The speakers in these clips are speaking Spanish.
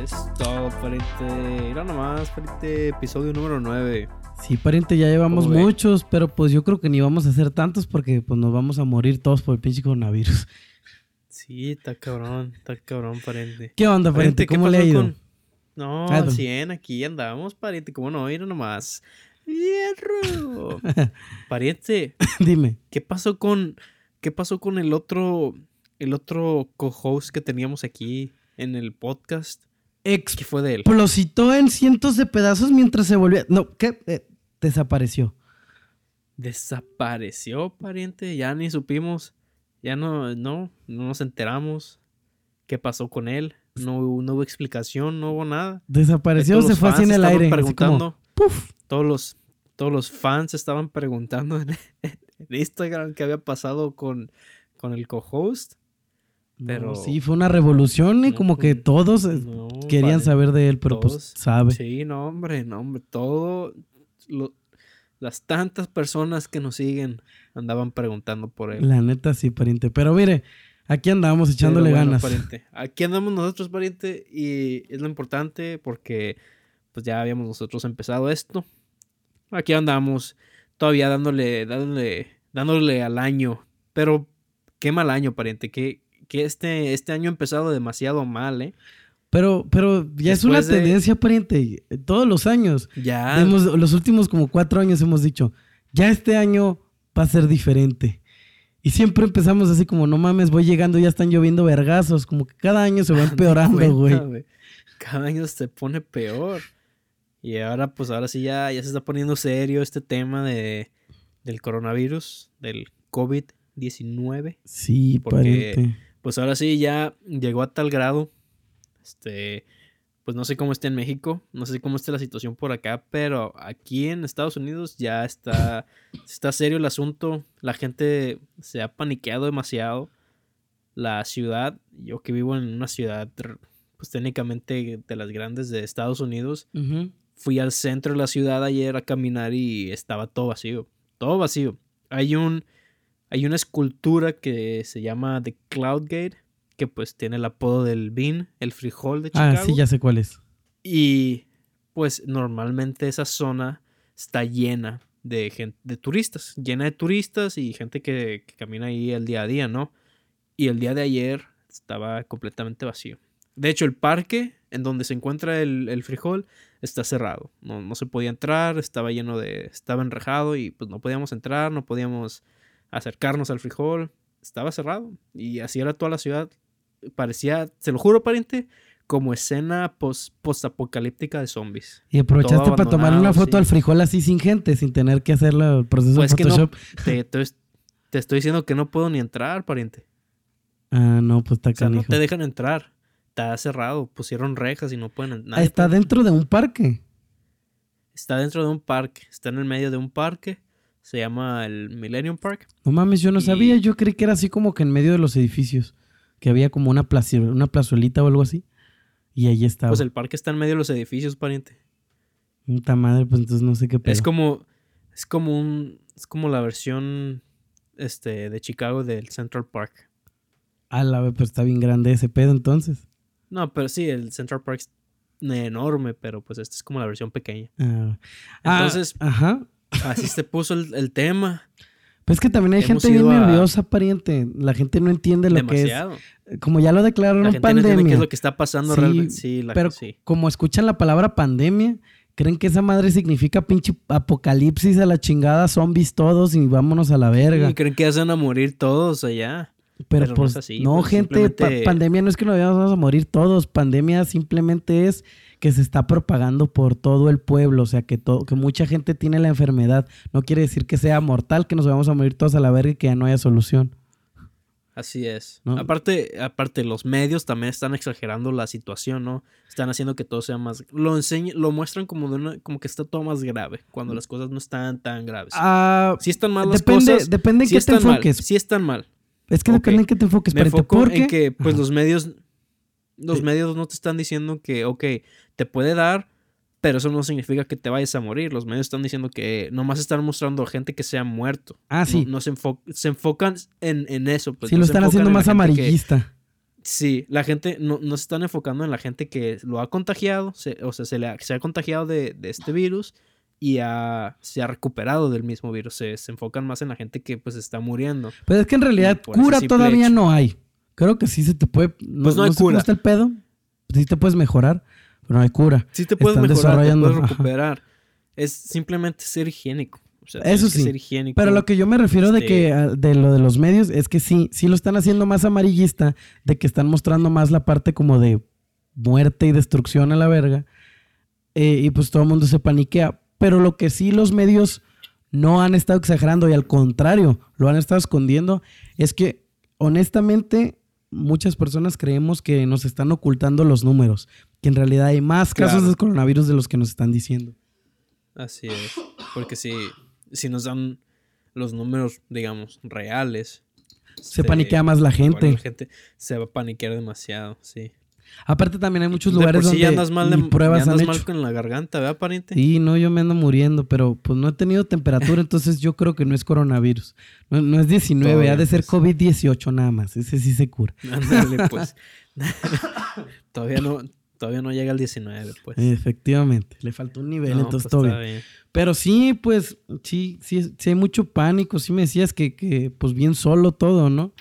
Es todo, pariente. Mira nomás, pariente. Episodio número 9. Sí, pariente, ya llevamos muchos, pero pues yo creo que ni vamos a hacer tantos porque pues nos vamos a morir todos por el pinche coronavirus. Sí, está cabrón, está cabrón, pariente. ¿Qué onda, pariente? ¿qué ¿Cómo le ha ido? con- No, Ah, al no. 100, aquí andamos, pariente. ¿Cómo no? Mira nomás. ¡Hierro! pariente, Dime. ¿qué pasó con. ¿Qué pasó con el otro. El otro co-host que teníamos aquí en el podcast? ¿Qué fue de él? Explositó en cientos de pedazos mientras se volvía... No, ¿qué? Eh, desapareció. Desapareció, pariente. Ya ni supimos. Ya no, no, no nos enteramos. ¿Qué pasó con él? No, hubo- no hubo explicación, no hubo nada. Desapareció, se fue así en el aire. Todos los, todos los fans estaban preguntando en, en Instagram qué había pasado con, con el co-host. Pero- No, sí, fue una revolución y No, como que pues, todos eh, No, querían vale. saber de él, pero Todos. pues sabe. Sí, no, hombre, no, hombre. Todo. lo- las tantas personas que nos siguen andaban preguntando por él. La neta sí, pariente. Pero mire, aquí andamos echándole bueno, ganas. pariente, Aquí andamos nosotros, pariente, y es lo importante porque pues ya habíamos nosotros empezado esto. Aquí andamos todavía dándole, dándole, dándole al año. Pero qué mal año, pariente, que, que este, este año ha empezado demasiado mal, ¿eh? Pero, pero ya es una de- tendencia, pariente. Todos los años. Ya. Hemos- los últimos como cuatro años hemos dicho, ya este año va a ser diferente. Y siempre empezamos así como, no mames, voy llegando, ya están lloviendo vergazos. Como que cada año se va empeorando, güey. Cada año se pone peor. Y ahora, pues ahora sí ya, ya se está poniendo serio este tema de, del coronavirus, del COVID-19. Sí, Porque- pariente. Pues ahora sí ya llegó a tal grado. Este, pues no sé cómo esté en México, no sé cómo esté la situación por acá, pero aquí en Estados Unidos ya está, está serio el asunto. La gente se ha paniqueado demasiado. La ciudad, yo que vivo en una ciudad, pues técnicamente de las grandes de Estados Unidos, fui al centro de la ciudad ayer a caminar y estaba todo vacío. Todo vacío. Hay un. Hay una escultura que se llama The Cloud Gate. Que pues tiene el apodo del bean, el frijol de Chicago. Ah, sí, ya sé cuál es. Y pues normalmente esa zona está llena de gente, de turistas. Llena de turistas y gente que, que camina ahí el día a día, ¿no? Y el día de ayer estaba completamente vacío. De hecho, el parque en donde se encuentra el, el frijol está cerrado. No, no se podía entrar, estaba lleno de. estaba enrejado y pues no podíamos entrar, no podíamos acercarnos al frijol. Estaba cerrado. Y así era toda la ciudad. Parecía, se lo juro, pariente, como escena post, post-apocalíptica de zombies. Y aprovechaste para tomar una foto sí. al frijol así sin gente, sin tener que hacer el proceso Pues de que no, Photoshop. te, estoy diciendo que no puedo ni entrar, pariente. Ah, no, pues está O sea, no te dejan entrar. Está cerrado. Pusieron rejas y no pueden. nadie Está puede- dentro de un parque. Está dentro de un parque. Está en el medio de un parque. Se llama el Millennium Park. No mames, yo no Y- sabía. Yo creí que era así como que en medio de los edificios. Que había como una, placi- una plazuelita o algo así. Y ahí estaba. Pues el parque está en medio de los edificios, pariente. Puta madre, pues entonces no sé qué pedo. Es como. Es como un. Es como la versión. Este. de Chicago del Central Park. Ah, la ve, pues está bien grande ese pedo entonces. No, pero sí, el Central Park es enorme, pero pues esta es como la versión pequeña. Ah, ah, Entonces- ajá. Así se puso el, el tema. Es que también hay Hemos gente bien a- nerviosa, pariente. La gente no entiende lo Demasiado. que es. Como ya lo declararon La gente no entiende pandemia. qué es lo que está pasando Sí, realmente. Sí, la pero sí. como escuchan la palabra pandemia, creen que esa madre significa pinche apocalipsis a la chingada, zombies todos y vámonos a la verga. Y creen que van a morir todos allá. Pero, Pero no pues así, no, pues, gente, pa- pandemia no es que nos vayamos a morir todos, pandemia simplemente es que se está propagando por todo el pueblo, o sea, que, to- que mucha gente tiene la enfermedad. No quiere decir que sea mortal, que nos vamos a morir todos a la verga y que ya no haya solución. Así es. ¿No? Aparte, aparte, los medios también están exagerando la situación, ¿no? Están haciendo que todo sea más. Lo enseñan, lo muestran como de una, como que está todo más grave, cuando las cosas no están tan graves. Ah, sí están mal las depende, cosas. depende en qué te están mal, enfoques. sí están mal. Es que depende en qué te enfoques, Me enfoco porque en que, pues, Ajá. los medios. Los Sí. medios no te están diciendo que, ok, te puede dar, pero eso no significa que te vayas a morir. Los medios están diciendo que nomás están mostrando a gente que se ha muerto. Ah, sí. No, no se, enfo- se enfocan en, en eso. Pues, sí, no lo están haciendo más que- amarillista. Sí, la gente no, no se están enfocando en la gente que lo ha contagiado, se- o sea, se, le ha, se ha contagiado de, de este virus y ha- se ha recuperado del mismo virus. Se, se enfocan más en la gente que pues está muriendo. Pero es que en realidad cura todavía hecho. no hay. Creo que sí se te puede. No, Pues no sé cómo cura. está el pedo. Sí te puedes mejorar, pero no hay cura. Sí te puedes Están mejorar, te puedes ajá. recuperar. Es simplemente ser higiénico. O sea, Eso que sí, ser higiénico. Pero lo que yo me refiero de Este- que ah, de lo de los medios es que sí, sí lo están haciendo más amarillista, de que están mostrando más la parte como de muerte y destrucción a la verga. eh, y pues todo el mundo se paniquea. Pero lo que sí los medios no han estado exagerando y al contrario, lo han estado escondiendo, es que honestamente muchas personas creemos que nos están ocultando los números, que en realidad hay más casos Claro. de coronavirus de los que nos están diciendo. Así es. Porque si, si nos dan los números, digamos, reales. Se este, paniquea más la gente. La gente se va a paniquear demasiado, sí. Aparte también hay muchos De lugares por sí donde ya andas mal, de- pruebas ya andas mal con la garganta, ¿verdad, pariente? Sí, no, yo me ando muriendo, pero pues no he tenido temperatura, entonces yo creo que no es coronavirus. No, no es 19, Todavía, ha de ser pues. COVID-18 nada más. Ese sí se cura. Ándale, pues. todavía no, todavía no llega al 19, pues. Efectivamente, le faltó un nivel, No, entonces pues, todo bien. bien. Pero sí, pues, sí, sí, sí hay mucho pánico. Sí me decías que, que pues bien solo todo, ¿no?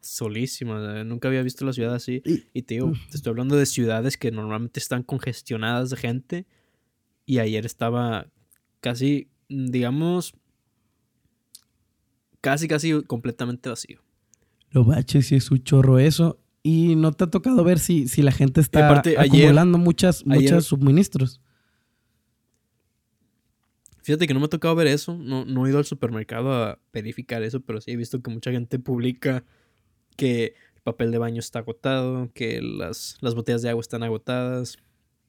Solísima, eh, nunca había visto la ciudad así. Y- te digo, te estoy hablando de ciudades que normalmente están congestionadas de gente. Y ayer estaba casi, digamos, casi, casi completamente vacío. Lo baches sí es un chorro eso. Y no te ha tocado ver si, si la gente está aparte, ayer- acumulando muchas, ayer- muchos suministros. Fíjate que no me ha tocado ver eso. No, no he ido al supermercado a verificar eso, pero sí he visto que mucha gente publica que el papel de baño está agotado, que las, las botellas de agua están agotadas,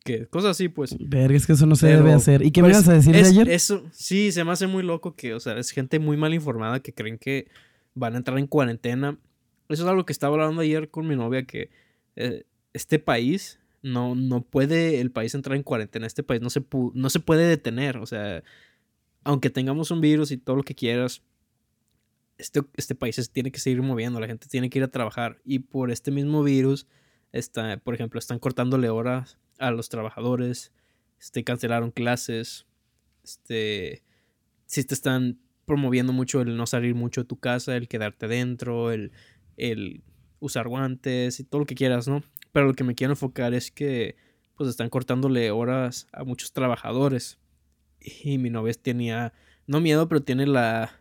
que cosas así, pues. Verga, es que eso no se Pero, debe hacer. ¿Y qué me pues, ibas a decir es- de ayer? Eso, sí, se me hace muy loco que, o sea, es gente muy mal informada que creen que van a entrar en cuarentena. Eso es algo que estaba hablando ayer con mi novia, que eh, este país no, no puede el país entrar en cuarentena. Este país no se, no se puede detener. O sea, aunque tengamos un virus y todo lo que quieras, este, este país se tiene que seguir moviendo. La gente tiene que ir a trabajar. Y por este mismo virus, está, por ejemplo, están cortándole horas a los trabajadores. Este, cancelaron clases. Este, sí te están promoviendo mucho el no salir mucho de tu casa, el quedarte dentro, el, el usar guantes y todo lo que quieras, ¿no? Pero lo que me quiero enfocar es que pues están cortándole horas a muchos trabajadores. Y mi novia tenía, no miedo, pero tiene la,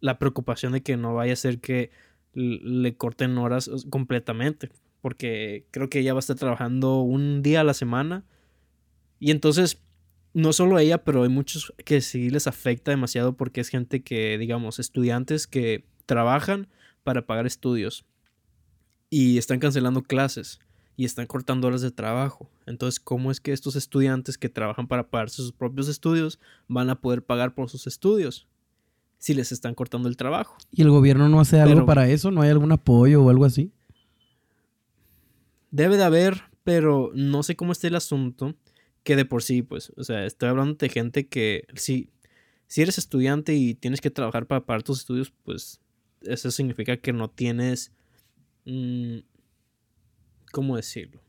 la preocupación de que no vaya a ser que le corten horas completamente. Porque creo que ella va a estar trabajando un día a la semana. Y entonces, no solo ella, pero hay muchos que sí les afecta demasiado porque es gente que, digamos, estudiantes que trabajan para pagar estudios. Y están cancelando clases y están cortando horas de trabajo. Entonces, ¿cómo es que estos estudiantes que trabajan para pagar sus propios estudios van a poder pagar por sus estudios si les están cortando el trabajo? ¿Y el gobierno no hace algo para eso? ¿No hay algún apoyo o algo así? Debe de haber, pero no sé cómo está el asunto. Que de por sí, pues, o sea, estoy hablando de gente que si, si eres estudiante y tienes que trabajar para pagar tus estudios, pues eso significa que no tienes... mm, ¿Cómo decirlo?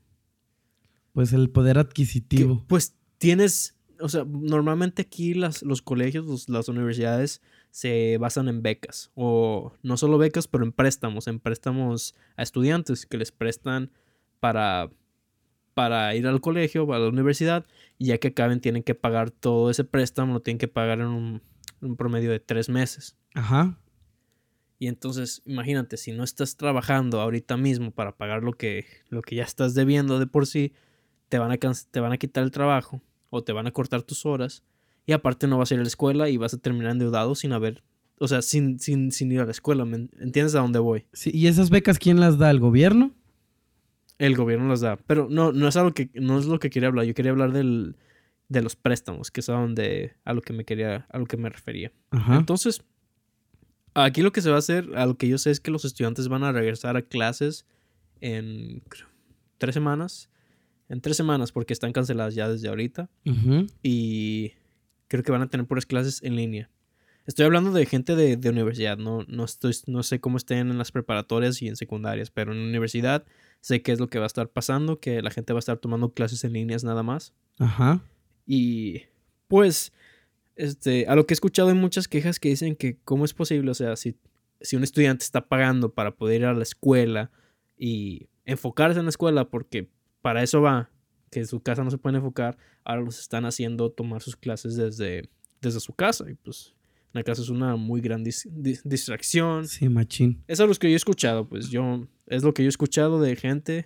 Pues el poder que, adquisitivo. pues tienes, o sea, normalmente aquí las, los colegios, los- las universidades se basan en becas, o no solo becas, pero en préstamos, en préstamos a estudiantes que les prestan para, para ir al colegio, a la universidad, y ya que acaben tienen que pagar todo ese préstamo, lo tienen que pagar en un, un promedio de tres meses. Ajá. Y entonces, imagínate, si no estás trabajando ahorita mismo para pagar lo que, lo que ya estás debiendo de por sí, te van, a te van a quitar el trabajo o te van a cortar tus horas. Y aparte no vas a ir a la escuela y vas a terminar endeudado sin haber, o sea, sin, sin, sin ir a la escuela. ¿me en- ¿Entiendes a dónde voy? Sí, ¿Y esas becas quién las da? ¿El gobierno? El gobierno las da. Pero no, no es algo que, no es lo que quería hablar. Yo quería hablar del, de los préstamos, que es a donde, a lo que me quería, a lo que me refería. Ajá. Entonces, aquí lo que se va a hacer, a lo que yo sé es que los estudiantes van a regresar a clases en, tres semanas. En tres semanas, porque están canceladas ya desde ahorita. Y creo que van a tener puras clases en línea. Estoy hablando de gente de, de universidad, no, no, estoy, no sé cómo estén en las preparatorias y en secundarias, pero en universidad sé qué es lo que va a estar pasando, que la gente va a estar tomando clases en líneas nada más. Ajá. Y pues, este, a lo que he escuchado hay muchas quejas que dicen que cómo es posible, o sea, si, si un estudiante está pagando para poder ir a la escuela y enfocarse en la escuela, porque para eso va, que en su casa no se pueden enfocar, ahora los están haciendo tomar sus clases desde, desde su casa. Y pues, la casa es una muy gran dis- dis- distracción. Sí, machín. Eso es lo que yo he escuchado, pues yo, es lo que yo he escuchado de gente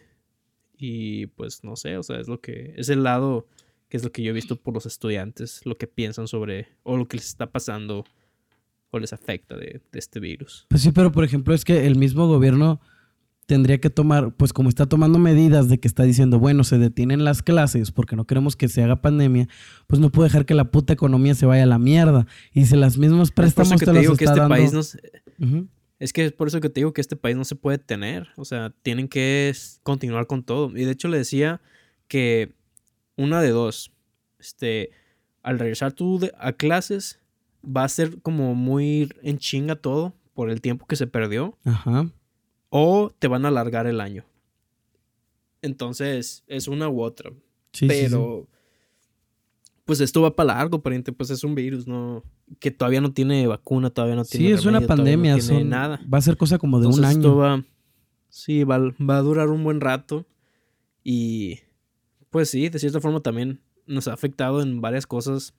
y pues no sé, o sea, es lo que, es el lado que es lo que yo he visto por los estudiantes, lo que piensan sobre, o lo que les está pasando o les afecta de, de este virus. Pues sí, pero por ejemplo es que el mismo gobierno tendría que tomar, pues como está tomando medidas de que está diciendo, bueno, se detienen las clases porque no queremos que se haga pandemia, pues no puede dejar que la puta economía se vaya a la mierda. Y si las mismas Es préstamos eso que te te los digo que está este dando... país no, se- es que es por eso que te digo que este país no se puede tener, o sea, tienen que continuar con todo. Y de hecho le decía que una de dos, este, al regresar tú de- a clases, va a ser como muy en chinga todo por el tiempo que se perdió, Ajá. o te van a alargar el año. Entonces, es una u otra. Sí, sí, sí. pero, pues esto va para largo, pariente, pues es un virus, ¿no? Que todavía no tiene vacuna, todavía no Sí, tiene es una todavía no pandemia. tiene son- nada. Va a ser cosa como de un Entonces, esto año. va, sí, va, va a durar un buen rato. Y pues sí, de cierta forma también nos ha afectado en varias cosas.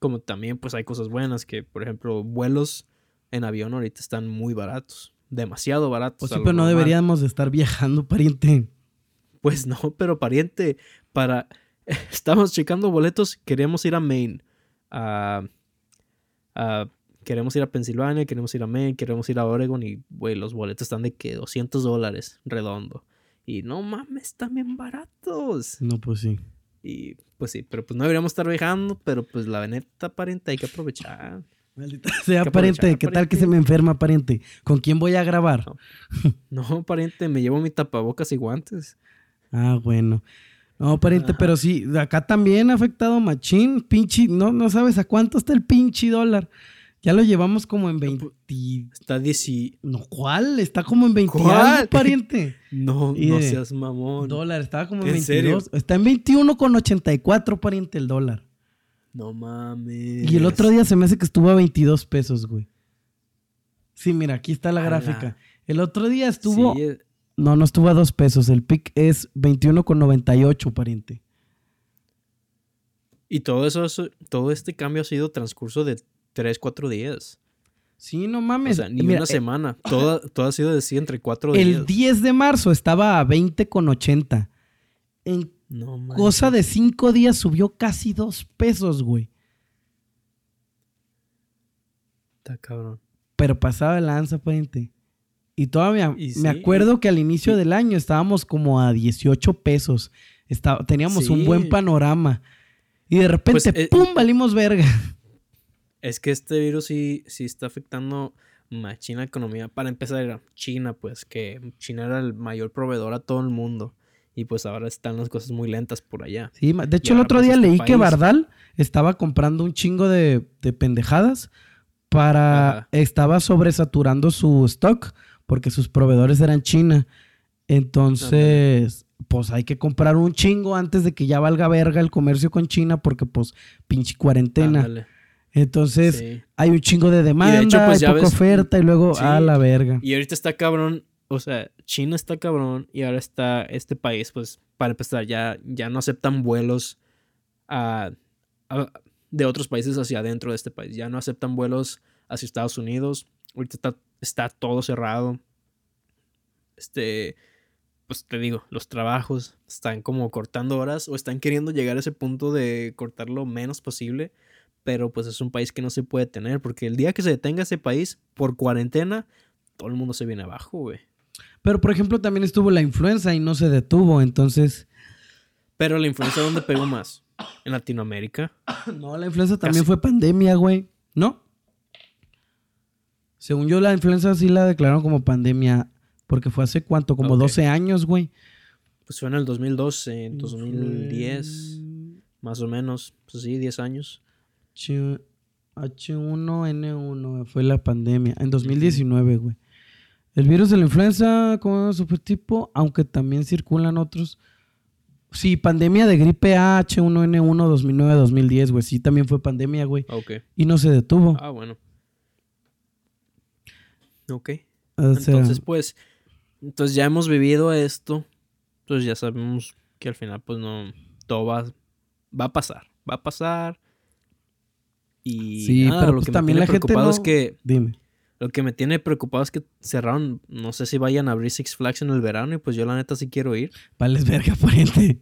Como también pues hay cosas buenas que, por ejemplo, vuelos en avión ahorita están muy baratos. Demasiado baratos. Pues sí, pero no normal. deberíamos de estar viajando, pariente. Pues no, pero pariente, para... Estamos checando boletos, queremos ir a Maine. a- a- queremos ir a Pensilvania, queremos ir a Maine, queremos ir a Oregon y, güey, los boletos están de que 200 dólares redondo. Y no mames, están bien baratos. No, pues sí. Y pues sí, pero pues no deberíamos estar viajando, pero pues la neta, pariente, hay que aprovechar. Maldita sea, que pariente. ¿Qué tal que se me enferma, pariente? ¿Con quién voy a grabar? No. No, pariente, me llevo mi tapabocas y guantes. Ah, bueno. No, pariente, Ajá. pero sí, acá también ha afectado machín, pinche, no, no sabes a cuánto está el pinche dólar. Ya lo llevamos como en 20... Está 10 No, ¿cuál? Está como en 20 ¿Cuál? algo, pariente. No, Y no seas mamón. Dólar, estaba como en ¿En 22. serio? Está en 21,84, pariente, el dólar. No mames. Y el otro día se me hace que estuvo a 22 pesos, güey. Sí, mira, aquí está la Ala. gráfica. El otro día estuvo... Sí, eh, No, no estuvo a 2 pesos. El pic es 21,98, pariente. y todo eso- todo este cambio ha sido transcurso de 3, 4 días. Sí, no O mames. sea, ni Mira, una eh, semana. Todo, todo ha sido de sí entre 4 días. El 10 de marzo estaba a 20,80. En No mames. cosa de 5 días subió casi 2 pesos, güey. Está cabrón. Pero pasaba de lanza, pariente. Y todavía Y me acuerdo que al inicio del año estábamos como a 18 pesos. Estaba- teníamos un buen panorama. Y de repente, Pues, eh, ¡pum! valimos verga. Es que este virus sí, sí está afectando machina la economía. Para empezar, era China, pues, que China era el mayor proveedor a todo el mundo. Y pues ahora están las cosas muy lentas por allá. Sí, de hecho, el otro pues, día este leí que Bardal estaba comprando un chingo de, de pendejadas para... Ajá. Estaba sobresaturando su stock porque sus proveedores eran China. Entonces, pues hay que comprar un chingo antes de que ya valga verga el comercio con China porque pues pinche cuarentena. Ándale, Entonces, sí. hay un chingo de demanda, pues, hay ya poca ves- oferta y luego sí. a la verga. Y ahorita está cabrón, o sea, China está cabrón y ahora está este país, pues, para empezar, ya, ya no aceptan vuelos a- a- de otros países hacia adentro de este país. Ya no aceptan vuelos hacia Estados Unidos. Ahorita está, está todo cerrado. Este, pues te digo, los trabajos están como cortando horas o están queriendo llegar a ese punto de cortar lo menos posible. Pero pues es un país que no se puede tener porque el día que se detenga ese país por cuarentena, todo el mundo se viene abajo, güey. Pero, por ejemplo, también estuvo la influenza y no se detuvo. Entonces, Pero la influenza, ¿dónde pegó más? En Latinoamérica. no, la influenza también Casi. fue pandemia, güey. ¿No? Según yo, la influenza sí la declararon como pandemia. Porque fue hace cuánto, como Ok. 12 años, güey. Pues fue en el 2012, en Mm, 2010, más o menos. Pues sí, 10 años. H- H1N1 fue la pandemia. En 2019, güey. El virus de la influenza como supertipo, aunque también circulan otros. Sí, pandemia de gripe A H1N1 2009-2010, güey. Sí, también fue pandemia, güey. Ok. Y no se detuvo. Ah, bueno. Ok. O sea, Entonces, pues, entonces ya hemos vivido esto. Entonces ya sabemos que al final, pues no, todo va, va a pasar. Va a pasar. Y Sí, nada, pero lo pues que también me tiene preocupado no- es que dime. lo que me tiene preocupado es que cerraron, no sé si vayan a abrir Six Flags en el verano y pues yo la neta sí quiero ir. Vales verga, pariente.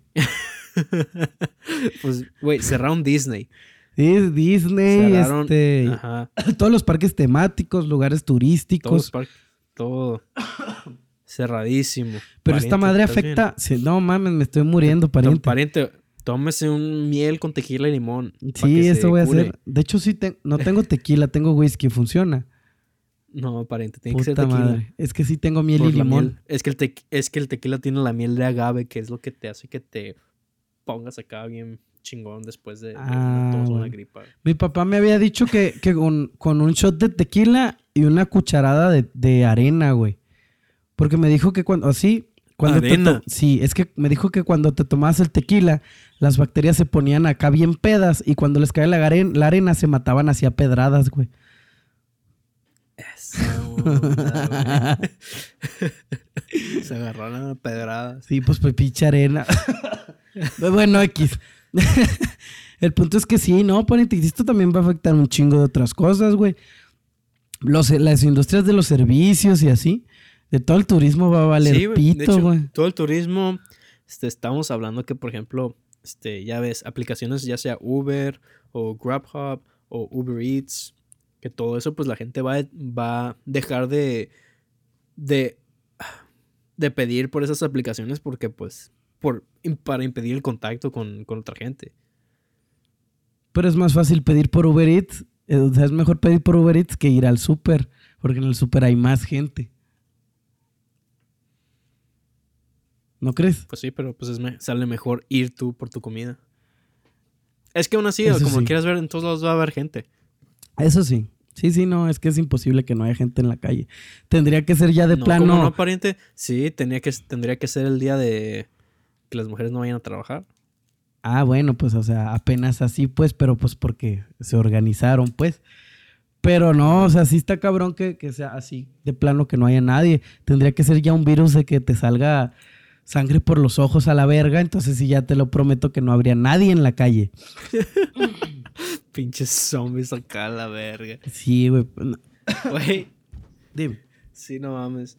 pues, güey, cerraron Disney. Sí, Disney, Cerraron, este, ajá, todos los parques temáticos, lugares todos turísticos. par- todo cerradísimo. pero esta madre afecta. sí, no mames, me estoy muriendo, pariente. Pariente, tómese un miel con tequila y limón. Sí, eso voy a hacer. De hecho, sí, te- no tengo tequila, tengo whisky, funciona. No, pariente, tiene que ser tequila. madre. Es que sí tengo miel por y limón. miel. Es que, el tequ- es que el tequila tiene la miel de agave, que es lo que te hace que te pongas acá bien chingón después de, de una Ah, o una gripa. Mi papá me había dicho que, que con, con un shot de tequila y una cucharada de, de arena, güey. Porque me dijo que cuando, así, cuando sí, es que me dijo que cuando te tomabas el tequila, las bacterias se ponían acá bien pedas y cuando les caía la, aren- la arena se mataban hacia pedradas, güey. Onda, güey. Se agarraron a pedradas. Sí, pues, pues pinche arena. Bueno, X. El punto es que sí, no, pariente, esto también va a afectar un chingo de otras cosas, güey. Los, las industrias de los servicios y así. De todo el turismo va a valer Sí, pito, güey. todo el turismo, este, estamos hablando que, por ejemplo, este, ya ves, aplicaciones ya sea Uber o Grubhub o Uber Eats, que todo eso, pues la gente va, va a dejar de, de, de pedir por esas aplicaciones porque, pues, por, para impedir el contacto con, con otra gente. Pero es más fácil pedir por Uber Eats. eh, O sea, es mejor pedir por Uber Eats que ir al súper. Porque en el súper hay más gente. ¿No crees? Pues sí, pero pues es me- sale mejor ir tú por tu comida. Es que aún así, Eso como sí. quieras ver, en todos lados va a haber gente. Eso sí. Sí, sí, no, es que es imposible que no haya gente en la calle. Tendría que ser ya de no, plano. ¿cómo no, pariente? Sí, tenía que, tendría que ser el día de que las mujeres no vayan a trabajar. Ah, bueno, pues, o sea, apenas así, pues, pero pues porque se organizaron, pues. Pero no, o sea, sí está cabrón que, que sea así, de plano que no haya nadie. Tendría que ser ya un virus de que te salga sangre por los ojos a la verga, entonces sí ya te lo prometo que no habría nadie en la calle. Pinches zombies acá a la verga. Sí, güey. Güey, Dime. sí, no mames.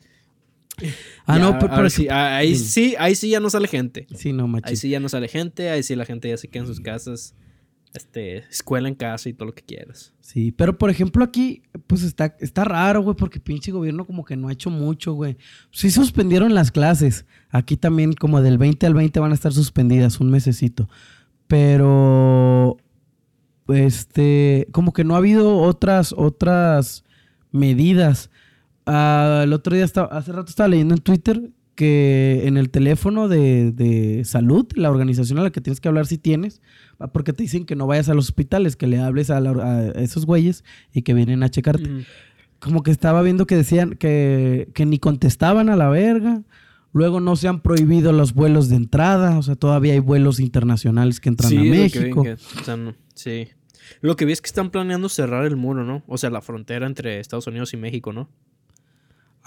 Ah, Ya, no, pero, sí, ah, ahí Dime. sí, ahí sí ya no sale gente. Sí, no, machín. Ahí sí ya no sale gente, ahí sí la gente ya se queda en sus casas. Este, escuela en casa y todo lo que quieras. Sí, pero por ejemplo aquí, pues está, está raro, güey, porque pinche gobierno como que no ha hecho mucho, güey. Sí suspendieron las clases. Aquí también como del 20 al 20 van a estar suspendidas un mesecito. Pero, este, como que no ha habido otras, otras medidas. Ah, el otro día, estaba, hace rato estaba leyendo en Twitter que en el teléfono de, de salud, la organización a la que tienes que hablar si tienes, porque te dicen que no vayas a los hospitales, que le hables a, la- a esos güeyes y que vienen a checarte. Como que estaba viendo que decían que, que ni contestaban a la verga. Luego no se han prohibido los vuelos de entrada, o sea, todavía hay vuelos internacionales que entran a que México. que- sí. Lo que vi es que están planeando cerrar el muro, ¿no? O sea, la frontera entre Estados Unidos y México, ¿no?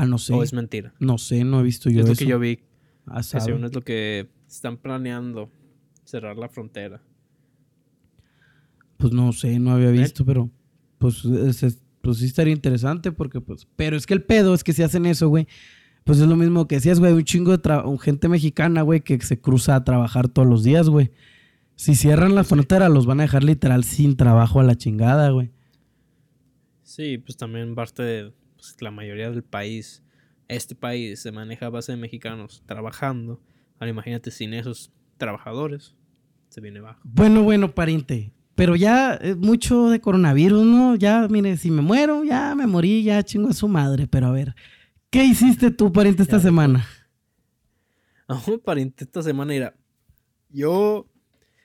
Ah, no sé. O es mentira. No sé, no he visto yo es lo eso. que yo vi. Ah, Que según es lo que están planeando cerrar la frontera. Pues no sé, no había ¿Eh? visto, pero pues, es- es- pues sí estaría interesante porque pues... Pero es que el pedo es que si hacen eso, güey, pues es lo mismo que decías, güey, un chingo de tra- gente mexicana, güey, que se cruza a trabajar todos los días, güey. Si cierran la frontera, los van a dejar literal sin trabajo a la chingada, güey. Sí, pues también parte de pues, la mayoría del país. Este país se maneja a base de mexicanos trabajando. Ahora imagínate sin esos trabajadores. Se viene bajo. Bueno, bueno, pariente. Pero ya es mucho de coronavirus, ¿no? Ya, mire, si me muero, ya me morí, ya chingo a su madre. Pero a ver, ¿qué hiciste tú, pariente, esta Ya, semana? un pariente esta semana, mira, yo,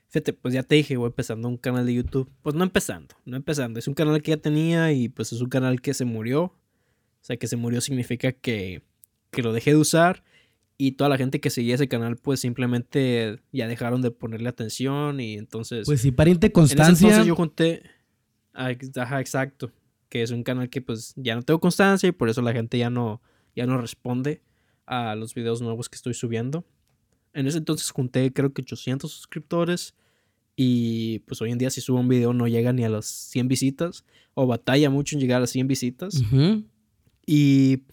fíjate, pues ya te dije, voy empezando un canal de YouTube. Pues no empezando, no empezando. Es un canal que ya tenía y pues es un canal que se murió. O sea, que se murió significa que, que lo dejé de usar y toda la gente que seguía ese canal pues simplemente ya dejaron de ponerle atención y entonces... Pues sí, pariente en ese constancia. entonces yo junté... Ah, Ajá, exacto. Que es un canal que pues ya no tengo constancia y por eso la gente ya no, ya no responde a los videos nuevos que estoy subiendo. En ese entonces junté creo que 800 suscriptores y pues hoy en día si subo un video no llega ni a las 100 visitas o batalla mucho en llegar a 100 visitas. Y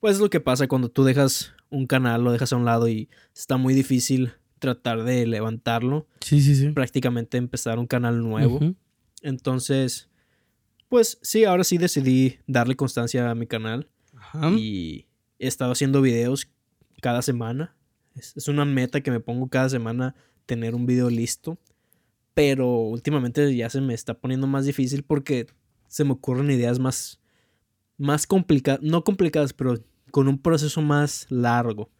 pues es lo que pasa cuando tú dejas un canal, lo dejas a un lado y está muy difícil tratar de levantarlo, Sí, sí, sí. prácticamente empezar un canal nuevo. Entonces, pues sí, ahora sí decidí darle constancia a mi canal Ajá. y he estado haciendo videos cada semana. Es, es una meta que me pongo cada semana tener un video listo, pero últimamente ya se me está poniendo más difícil porque se me ocurren ideas más, más complicadas, no complicadas, pero con un proceso más largo.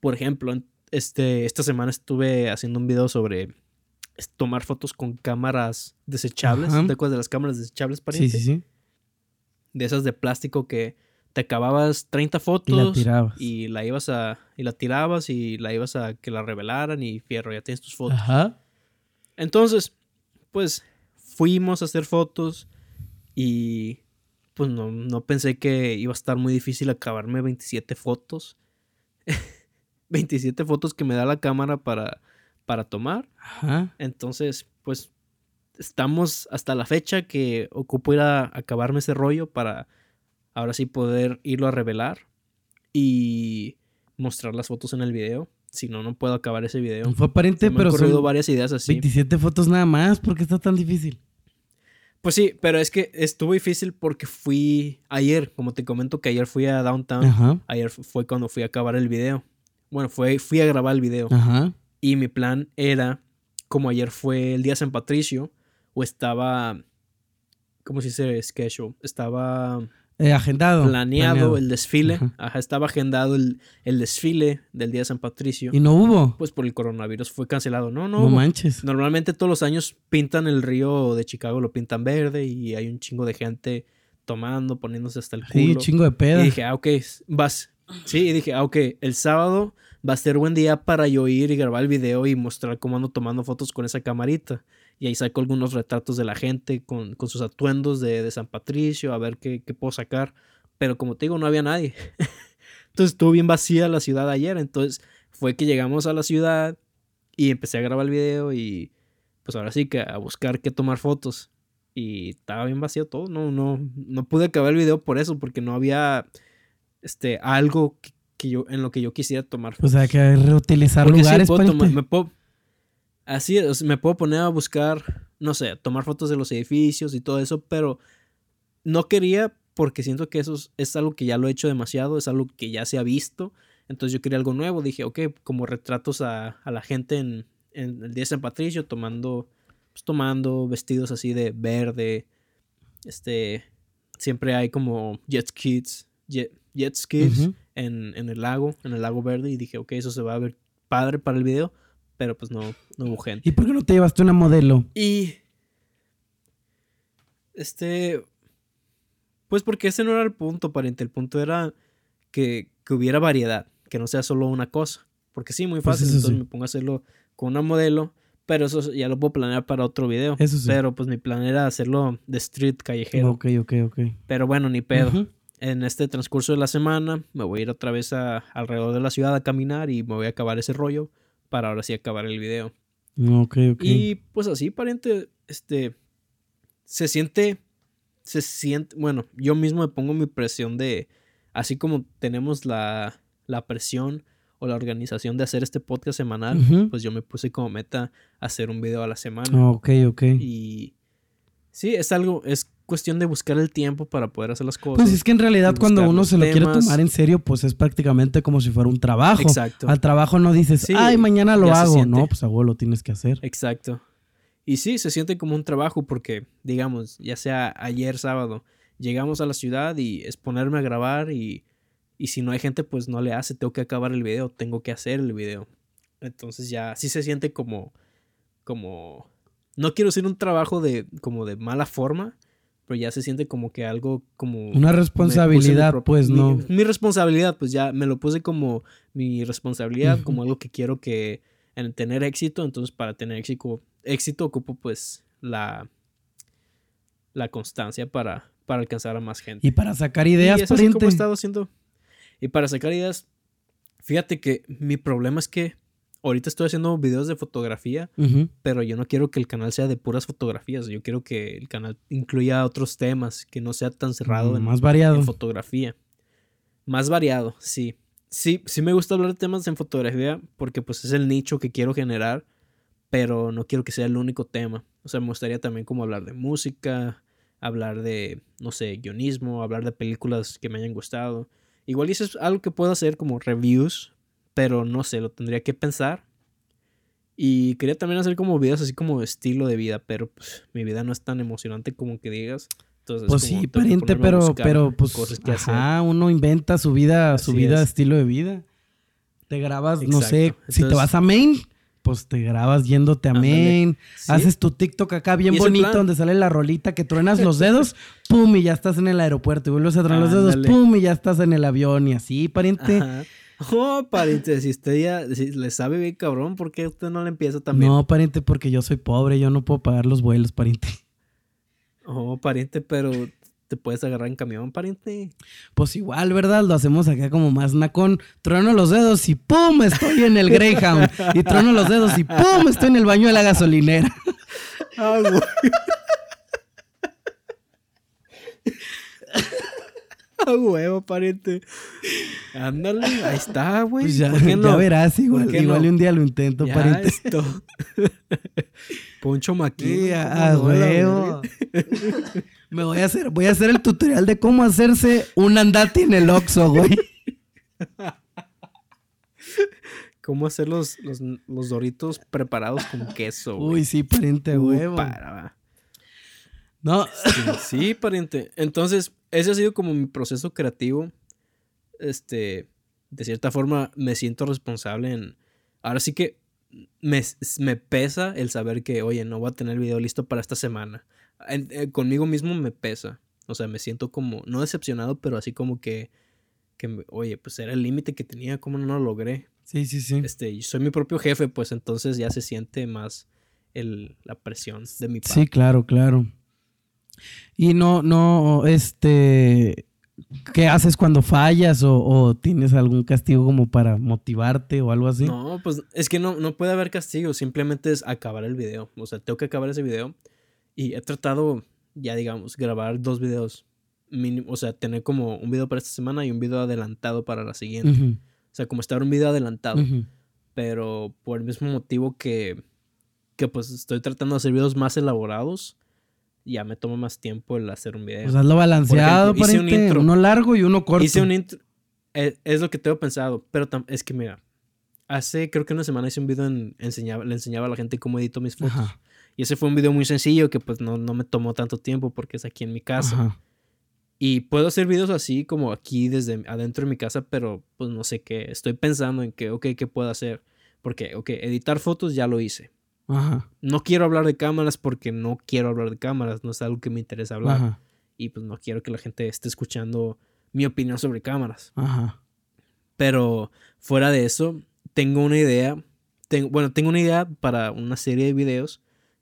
Por ejemplo, este, esta semana estuve haciendo un video sobre tomar fotos con cámaras desechables. Ajá. ¿Te acuerdas de las cámaras desechables, Sí, pariente? sí, sí. de esas de plástico que te acababas 30 Y fotos la tirabas. y la ibas a y la tirabas y la ibas a que la revelaran y fierro, ya tienes tus fotos. Ajá. Entonces, pues fuimos a hacer fotos y pues no, no pensé que iba a estar muy difícil acabarme 27 fotos. 27 fotos que me da la cámara para, para tomar. Ajá. Entonces, pues estamos hasta la fecha que ocupo ir a acabarme ese rollo para ahora sí poder irlo a revelar y mostrar las fotos en el video. Si no, no puedo acabar ese video. Fue pariente, Se me han pero ocurrido son varias ideas así. 27 fotos nada más. ¿Por qué está tan difícil? Pues sí, pero es que estuvo difícil porque fui ayer, como te comento que ayer fui a Downtown. Ajá. Ayer fu- fue cuando fui a acabar el video. Bueno, fue, fui a grabar el video. Ajá. Y mi plan era, como ayer fue el día San Patricio, o estaba, ¿cómo se dice schedule? Estaba Eh, agendado. planeado el desfile. Ajá. Ajá, estaba agendado el, el desfile del día de San Patricio. Y no hubo. Pues por el coronavirus fue cancelado. No, no. No, hubo. manches. Normalmente todos los años pintan el río de Chicago, lo pintan verde y hay un chingo de gente tomando, poniéndose hasta el Sí, culo. chingo de peda. Y dije, ah, ok, vas. Sí, y dije, ah, ok, el sábado va a ser buen día para yo ir y grabar el video y mostrar cómo ando tomando fotos con esa camarita. Y ahí saco algunos retratos de la gente con, con sus atuendos de, de San Patricio, a ver qué, qué puedo sacar. Pero como te digo, no había nadie. Entonces estuvo bien vacía la ciudad ayer. Entonces fue que llegamos a la ciudad y empecé a grabar el video y pues ahora sí que a buscar qué tomar fotos. Y estaba bien vacío todo. No, no, no pude acabar el video por eso, porque no había este, algo que, que yo, en lo que yo quisiera tomar O fotos. sea, que reutilizar Porque sí, lugares, puedo pariente. tomar- me puedo, así es, o sea, me puedo poner a buscar, no sé, tomar fotos de los edificios y todo eso, pero no quería porque siento que eso es, es algo que ya lo he hecho demasiado, es algo que ya se ha visto. Entonces yo quería algo nuevo. Dije, ok, como retratos a, a la gente en, en el día de San Patricio, tomando, pues tomando vestidos así de verde. Este, siempre hay como jet skis, jet, jet skis en, en el lago, en el lago verde. Y dije, ok, eso se va a ver padre para el video, pero pues no, no hubo gente. ¿Y por qué no te llevaste una modelo? Y. Este. Pues porque ese no era el punto, pariente. El punto era que, que hubiera variedad, que no sea solo una cosa. Porque sí, muy Pues fácil. entonces sí. me pongo a hacerlo con una modelo. Pero eso ya lo puedo planear para otro video. Eso sí. Pero pues mi plan era hacerlo de street callejero. Ok, ok, ok. Pero bueno, ni pedo. En este transcurso de la semana me voy a ir otra vez a, alrededor de la ciudad a caminar y me voy a acabar ese rollo para ahora sí acabar el video. Ok, ok. Y pues así, pariente, este, se siente, se siente, bueno, yo mismo me pongo mi presión de, así como tenemos la, la presión o la organización de hacer este podcast semanal, pues yo me puse como meta hacer un video a la semana. Ok, ok. Y sí, es algo, es cuestión de buscar el tiempo para poder hacer las cosas. Pues es que en realidad cuando uno se lo quiere tomar en serio, pues es prácticamente como si fuera un trabajo. Exacto. Al trabajo no dices, Sí, ay, mañana lo hago. No, pues a huevo lo tienes que hacer. Exacto. Y sí, se siente como un trabajo porque, digamos, ya sea ayer sábado, llegamos a la ciudad y es ponerme a grabar y, Y si no hay gente, pues no le hace. Tengo que acabar el video, tengo que hacer el video. Entonces ya sí se siente como, como, no quiero decir un trabajo de, como de mala forma, pero ya se siente como que algo como... Una responsabilidad, pues no. Mi, responsabilidad, pues ya me lo puse como mi responsabilidad, como algo que quiero que en tener éxito, entonces para tener éxito, éxito ocupo pues la, la constancia para, para alcanzar a más gente. Y para sacar ideas, y eso es como he estado haciendo. Y para sacar ideas, fíjate que mi problema es que ahorita estoy haciendo videos de fotografía, pero yo no quiero que el canal sea de puras fotografías. Yo quiero que el canal incluya otros temas, que no sea tan cerrado en, más variado. en fotografía. Más variado, sí. Sí, sí me gusta hablar de temas en fotografía porque pues es el nicho que quiero generar, pero no quiero que sea el único tema. O sea, me gustaría también como hablar de música, hablar de, no sé, guionismo, hablar de películas que me hayan gustado. Igual eso es algo que puedo hacer como reviews, pero no sé, lo tendría que pensar. Y quería también hacer como videos así como estilo de vida, pero pues mi vida no es tan emocionante como que digas. Entonces, pues sí, pariente, pero, pero pues cosas que ajá, uno inventa su vida, su vida, estilo de vida. Te grabas, no sé, si te vas a Maine, pues te grabas yéndote a Maine, haces tu TikTok acá bien bonito donde sale la rolita que truenas los dedos, pum, y ya estás en el aeropuerto y vuelves a truenar los dedos, pum, y ya estás en el avión y así, pariente. Oh, pariente, si usted ya le sabe bien cabrón, ¿por qué usted no le empieza también? No, pariente, porque yo soy pobre, yo no puedo pagar los vuelos, pariente. Oh, pariente, pero te puedes agarrar en camión, pariente. Pues igual, ¿verdad? Lo hacemos acá como más nacón. Trueno los dedos y ¡pum! Estoy en el Greyhound. Y trueno los dedos y ¡pum! Estoy en el baño de la gasolinera. Ah, güey. A huevo, pariente. Ándale, ahí está, güey. Pues ya, verás, igual, igual un día lo intento, ya pariente. Esto. Poncho Maquín. a huevo. Me voy a hacer, voy a hacer el tutorial de cómo hacerse un andati en el Oxxo, güey. cómo hacer los, los, doritos preparados con queso, güey. Uy, sí, pariente, huevo. No. Sí, pariente. Entonces, ese ha sido como mi proceso creativo. Este, de cierta forma, me siento responsable en... Ahora sí que me, me pesa el saber que, oye, no voy a tener el video listo para esta semana. Eh, conmigo mismo me pesa. O sea, me siento como, no decepcionado, pero así como que, que oye, pues era el límite que tenía, ¿cómo no lo logré? Sí, sí, sí. Este, soy mi propio jefe, pues entonces ya se siente más el, la presión de mi parte. Sí, claro, claro. Y no, no, este, ¿qué haces cuando fallas o, tienes algún castigo como para motivarte o algo así? No, pues es que no, no puede haber castigo, simplemente es acabar el video. O sea, tengo que acabar ese video y he tratado, ya digamos, grabar dos videos. o sea, tener como un video para esta semana y un video adelantado para la siguiente. O sea, como estar un video adelantado. Pero por el mismo motivo que, que pues estoy tratando de hacer videos más elaborados ya me toma más tiempo el hacer un video. Pues hazlo balanceado, ejemplo, hice un intro. Uno largo y uno corto. Hice un intro. Eh, es, lo que tengo pensado. Pero es que, mira, hace creo que una semana hice un video en, enseñaba, le enseñaba a la gente cómo edito mis fotos. Y ese fue un video muy sencillo que pues no, no me tomó tanto tiempo porque es aquí en mi casa. Y puedo hacer videos así como aquí desde adentro de mi casa, pero pues no sé qué. Estoy pensando en que, ok, ¿qué puedo hacer? Porque, ok, editar fotos ya lo hice. No quiero hablar de cámaras porque no quiero hablar de cámaras, no es algo que me interesa hablar. Y pues no quiero que la gente esté escuchando mi opinión sobre cámaras. Pero fuera de eso, tengo una idea. Tengo, bueno, tengo una idea para una serie de videos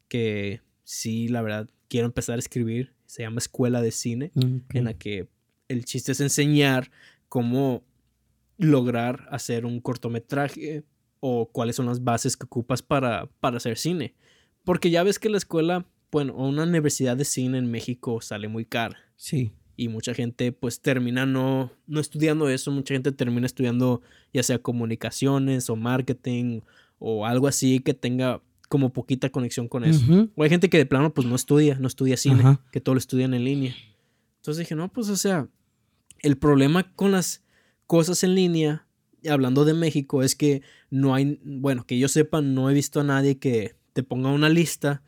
que sí, la verdad, quiero empezar a escribir. Se llama Escuela de Cine, en la que el chiste es enseñar cómo lograr hacer un cortometraje o cuáles son las bases que ocupas para, para hacer cine. Porque ya ves que la escuela, bueno, o una universidad de cine en México sale muy cara. Sí. Y mucha gente pues termina no, no estudiando eso, mucha gente termina estudiando ya sea comunicaciones o marketing o algo así que tenga como poquita conexión con eso. O hay gente que de plano pues no estudia, no estudia cine, que todo lo estudian en línea. Entonces dije, no, pues o sea, el problema con las cosas en línea hablando de México, es que no hay, bueno, que yo sepa, no he visto a nadie que te ponga una lista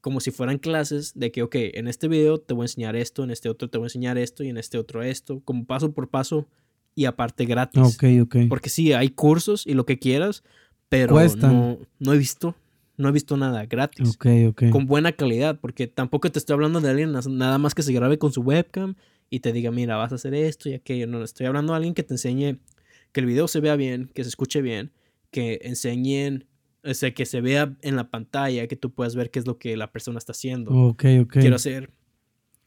como si fueran clases de que, ok, en este video te voy a enseñar esto, en este otro te voy a enseñar esto y en este otro esto, como paso por paso, y aparte gratis. Ok, ok. Porque sí, hay cursos y lo que quieras, pero no, no he visto, no he visto nada gratis. Ok, ok. Con buena calidad, porque tampoco te estoy hablando de alguien nada más que se grabe con su webcam y te diga, mira, vas a hacer esto y aquello. No, estoy hablando de alguien que te enseñe que el video se vea bien, que se escuche bien, que enseñen, o sea, que se vea en la pantalla, que tú puedas ver qué es lo que la persona está haciendo. Ok, ok. Quiero hacer,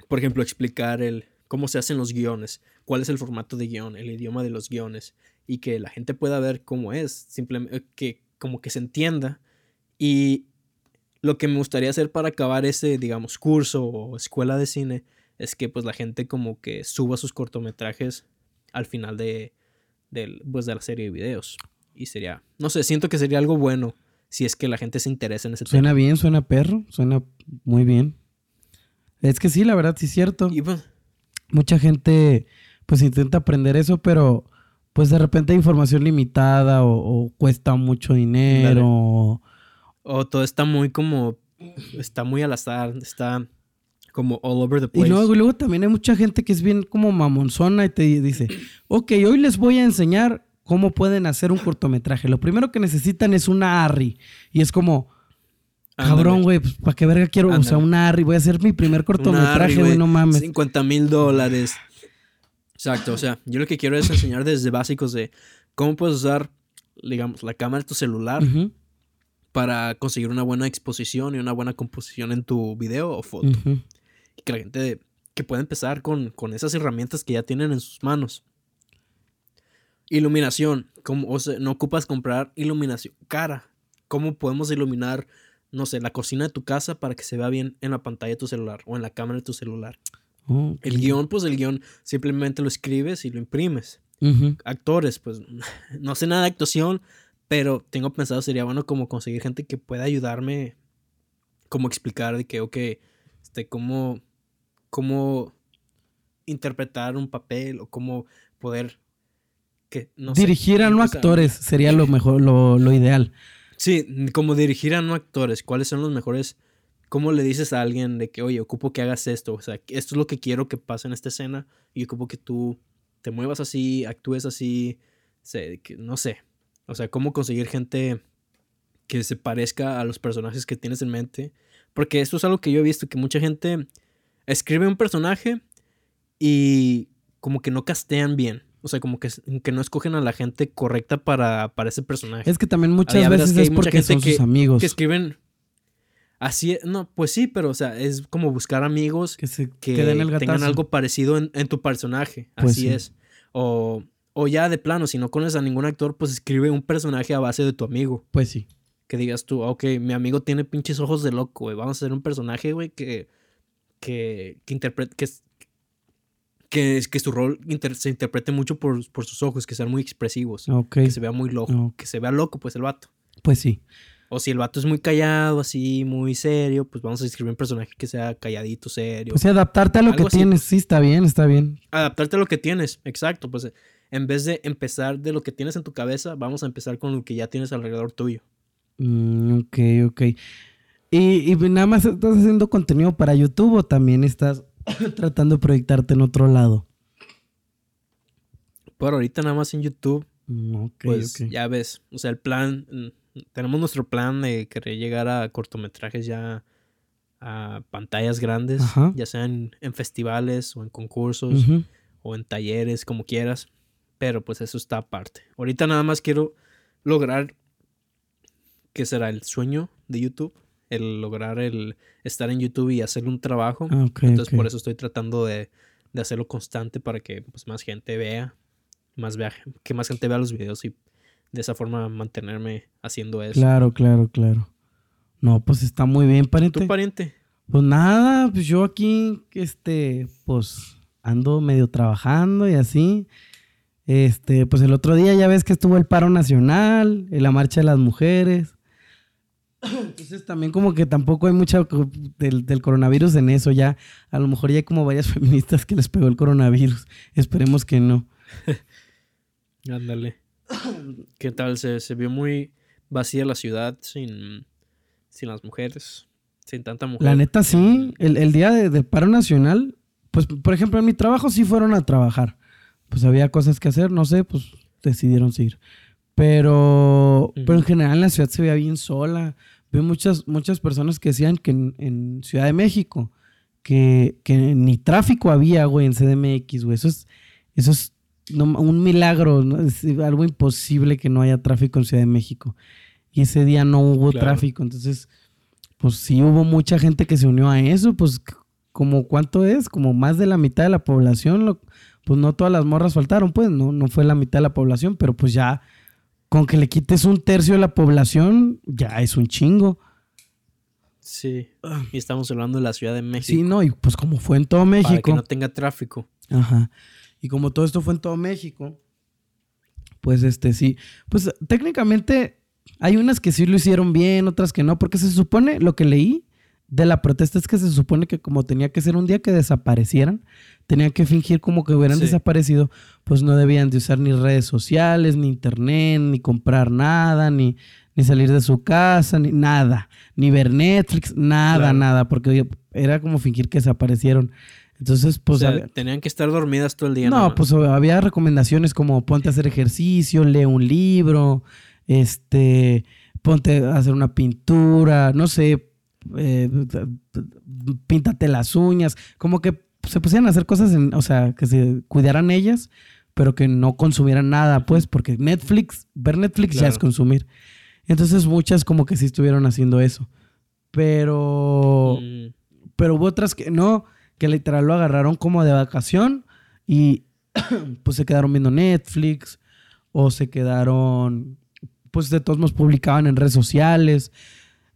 por ejemplo, explicar el cómo se hacen los guiones, cuál es el formato de guion, el idioma de los guiones y que la gente pueda ver cómo es, simplemente que como que se entienda y lo que me gustaría hacer para acabar ese, digamos, curso o escuela de cine es que pues la gente como que suba sus cortometrajes al final de, del, pues, de la serie de videos. Y sería, no sé, siento que sería algo bueno si es que la gente se interesa en ese tema. Suena bien, suena perro, suena muy bien. Es que sí, la verdad, sí es cierto. Y pues, Mucha gente pues intenta aprender eso, pero pues de repente hay información limitada o, o cuesta mucho dinero. o- O todo está muy como. Está muy al azar. Está como all over the place. Y luego, y luego también hay mucha gente que es bien como mamonzona y te dice, ok, hoy les voy a enseñar cómo pueden hacer un cortometraje. Lo primero que necesitan es una ARRI. Y es como, cabrón, güey, pues ¿para qué verga quiero? O sea, Ándale. una ARRI. Voy a hacer mi primer cortometraje, Harry, güey, no mames. 50 mil dólares. Exacto. O sea, yo lo que quiero es enseñar desde básicos de cómo puedes usar, digamos, la cámara de tu celular para conseguir una buena exposición y una buena composición en tu video o foto. ujú. Y que la gente que pueda empezar con, con esas herramientas que ya tienen en sus manos. Iluminación. Como, o sea, no ocupas comprar iluminación cara. ¿Cómo podemos iluminar, no sé, la cocina de tu casa para que se vea bien en la pantalla de tu celular o en la cámara de tu celular? El guion, pues el guion simplemente lo escribes y lo imprimes. Actores, pues no sé nada de actuación, pero tengo pensado sería bueno como conseguir gente que pueda ayudarme, como explicar de que, ok, este, cómo, cómo interpretar un papel o cómo poder que no sé, Dirigir a no sea, actores sería lo mejor, lo, lo ideal. Sí, como dirigir a no actores, cuáles son los mejores, cómo le dices a alguien de que, oye, ocupo que hagas esto, o sea, esto es lo que quiero que pase en esta escena y ocupo que tú te muevas así, actúes así, sé, que, no sé, o sea, cómo conseguir gente que se parezca a los personajes que tienes en mente, porque esto es algo que yo he visto, que mucha gente escribe un personaje y como que no castean bien. O sea, como que, que no escogen a la gente correcta para, para ese personaje Es que también muchas veces es porque son sus que- amigos que escriben así, no, pues sí, pero o sea, es como buscar amigos que se que queden el tengan algo parecido en, en tu personaje, Pues así sí. es. O, o ya de plano, si no conoces a ningún actor, pues escribe un personaje a base de tu amigo. Pues sí. Que digas tú, ok, mi amigo tiene pinches ojos de loco, güey, vamos a hacer un personaje, güey, que, que, que interprete, que, que, que su rol inter- se interprete mucho por, por sus ojos, que sean muy expresivos, Ok. que se vea muy loco, que se vea loco, pues el vato. Pues sí. O si el vato es muy callado, así, muy serio, pues vamos a escribir un personaje que sea calladito, serio. Pues sí, adaptarte a lo que así. tienes. Sí, está bien, está bien. Adaptarte a lo que tienes, exacto. Pues en vez de empezar de lo que tienes en tu cabeza, vamos a empezar con lo que ya tienes alrededor tuyo. Mm, ok, ok. Y, y nada más estás haciendo contenido para YouTube o también estás tratando de proyectarte en otro lado. Por ahorita nada más en YouTube, Mm, ok, pues ya ves. O sea, el plan, mm, tenemos nuestro plan de querer llegar a cortometrajes ya a pantallas grandes, Ajá. ya sean en festivales o en concursos. O en talleres, como quieras. Pero pues eso está aparte. Ahorita nada más quiero lograr, ¿qué será? El sueño de YouTube. El lograr el estar en YouTube y hacer un trabajo. Ah, ok, Entonces por eso estoy tratando de, de hacerlo constante para que pues, más gente vea, más vea, que más gente vea los videos y de esa forma mantenerme haciendo eso. Claro, claro, claro. No, pues está muy bien, ¿Tu pariente. pariente? Pues nada, pues yo aquí, este, pues ando medio trabajando y así. Este, pues el otro día ya ves que estuvo el paro nacional, en la marcha de las mujeres. Entonces también como que tampoco hay mucha del, del coronavirus en eso ya. A lo mejor ya hay como varias feministas que les pegó el coronavirus. Esperemos que no. Ándale. ¿Qué tal? Se, se vio muy vacía la ciudad sin, sin las mujeres, sin tanta mujer. La neta sí, el, el día de- del paro nacional, pues por ejemplo en mi trabajo sí fueron a trabajar. pues había cosas que hacer, no sé, pues decidieron seguir. Pero, pero en general la ciudad se veía bien sola. Veo muchas, muchas personas que decían que en, Ciudad de México, que, que, ni tráfico había, güey, en CDMX, güey. Eso es, eso es un milagro, es algo imposible que no haya tráfico en Ciudad de México. Y ese día no hubo tráfico, entonces, pues sí hubo mucha gente que se unió a eso, pues como cuánto es, como más de la mitad de la población, pues no todas las morras faltaron, pues no, no fue la mitad de la población, pero pues ya con que le quites un tercio de la población, ya es un chingo. Sí, y estamos hablando de la Ciudad de México. Sí, no, y pues como fue en todo México. Para que no tenga tráfico. Ajá. Y como todo esto fue en todo México, pues este sí, pues técnicamente hay unas que sí lo hicieron bien, otras que no, porque se supone, lo que leí de la protesta es que se supone que como tenía que ser un día que desaparecieran, tenían que fingir como que hubieran desaparecido, pues no debían de usar ni redes sociales, ni internet, ni comprar nada, ni, ni salir de su casa, ni nada, ni ver Netflix, nada, nada, porque era como fingir que desaparecieron. Entonces, pues... tenían que estar dormidas todo el día. No, pues había recomendaciones como ponte a hacer ejercicio, lee un libro, este, ponte a hacer una pintura, no sé, eh, píntate las uñas, como que se pusieran a hacer cosas, en, o sea, que se cuidaran ellas, pero que no consumieran nada, pues, porque Netflix, ver Netflix ya es consumir. Entonces muchas como que sí estuvieron haciendo eso. Pero, mm. pero hubo otras que no que literal lo agarraron como de vacación y pues se quedaron viendo Netflix o se quedaron, pues de todos modos publicaban en redes sociales.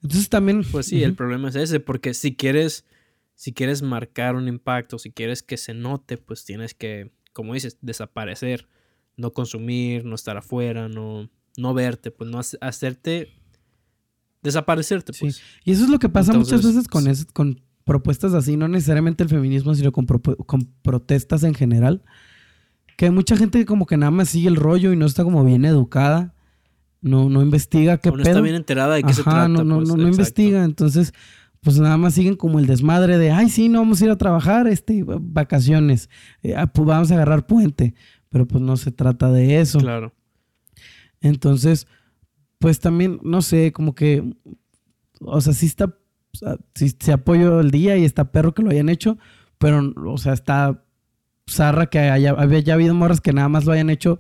Entonces también... Pues sí, el problema es ese, porque si quieres, si quieres marcar un impacto, si quieres que se note, pues tienes que, como dices, desaparecer, no consumir, no estar afuera, no, no verte, pues no hacerte desaparecerte. Pues. Y eso es lo que pasa muchas veces con, con propuestas así, no necesariamente el feminismo, sino con, protestas en general. Que hay mucha gente como que nada más sigue el rollo y no está como bien educada. No, no investiga qué no está bien enterada de qué se trata. No, no, pues, no, investiga. Entonces, pues nada más siguen como el desmadre de, ay, sí, no vamos a ir a trabajar, este, vacaciones. Eh, ah, pues vamos a agarrar puente. Pero pues no se trata de eso. Claro. Entonces, pues también, no sé, como que, o sea, sí está si se apoyo el día y está perro que lo hayan hecho, pero, o sea, está zarra que haya, había ya habido morras que nada más lo hayan hecho,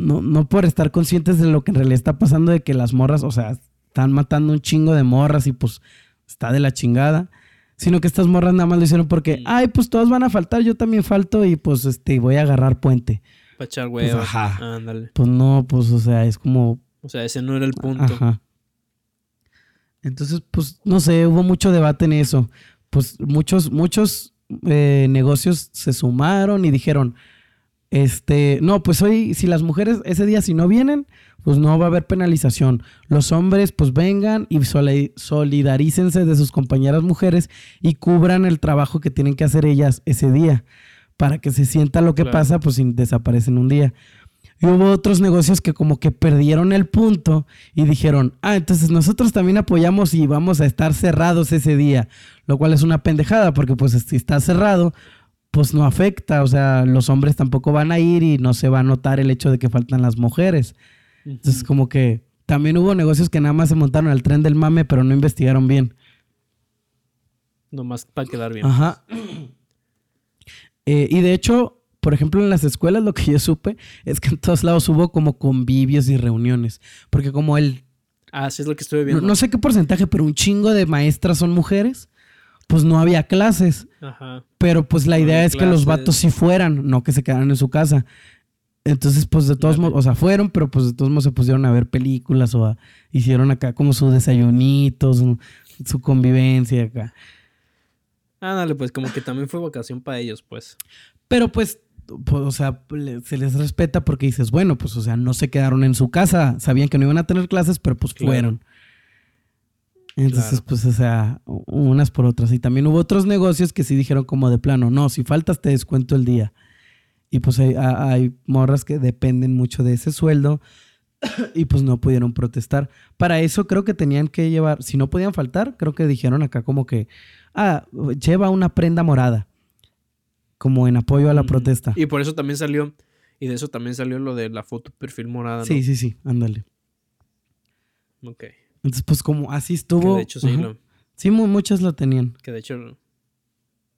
no, no por estar conscientes de lo que en realidad está pasando, de que las morras, o sea, están matando un chingo de morras y pues está de la chingada. Sino que estas morras nada más lo hicieron porque, ay, pues todos van a faltar, yo también falto y pues este, voy a agarrar puente. Para echar pues, ajá. Ándale. Pues no, pues o sea, es como. O sea, ese no era el punto. Ajá. Entonces, pues, no sé, hubo mucho debate en eso. Pues muchos, muchos eh, negocios se sumaron y dijeron, este, no, pues hoy, si las mujeres ese día si no vienen, pues no va a haber penalización. Los hombres, pues vengan y solidarícense de sus compañeras mujeres y cubran el trabajo que tienen que hacer ellas ese día. Para que se sienta lo que pasa, pues si desaparecen un día. Y hubo otros negocios que como que perdieron el punto y dijeron, ah, entonces nosotros también apoyamos y vamos a estar cerrados ese día, lo cual es una pendejada porque pues si está cerrado, pues no afecta, o sea, los hombres tampoco van a ir y no se va a notar el hecho de que faltan las mujeres. Entonces como que también hubo negocios que nada más se montaron al tren del mame pero no investigaron bien. Nomás para quedar bien. Ajá. Eh, y de hecho, por ejemplo, en las escuelas lo que yo supe es que en todos lados hubo como convivios y reuniones. Porque como él... Ah, sí es lo que estuve viendo. No, sé qué porcentaje, pero un chingo de maestras son mujeres. Pues no había clases. Ajá. Pero pues la idea es que los vatos sí fueran, no que se quedaran en su casa. Entonces, pues de todos modos, o sea, fueron, pero pues de todos modos se pusieron a ver películas o hicieron acá como su desayunito, su, su convivencia acá. Ándale, pues como que también fue vacación para ellos, pues. Pero pues pues, o sea, se les respeta porque dices, bueno, pues, o sea, no se quedaron en su casa, sabían que no iban a tener clases, pero pues fueron. Entonces, pues, o sea, unas por otras. Y también hubo otros negocios que sí dijeron como de plano, no, si faltas te descuento el día. Y pues hay, hay morras que dependen mucho de ese sueldo y pues no pudieron protestar. Para eso creo que tenían que llevar, si no podían faltar, creo que dijeron acá como que, ah, lleva una prenda morada como en apoyo a la Ujú. protesta. Y por eso también salió, y de eso también salió lo de la foto perfil morada, ¿no? Sí, sí, sí, ándale. Ok. Entonces, pues como así Que estuvo. de hecho sí, lo- Sí, mu- muchas lo tenían. que de hecho,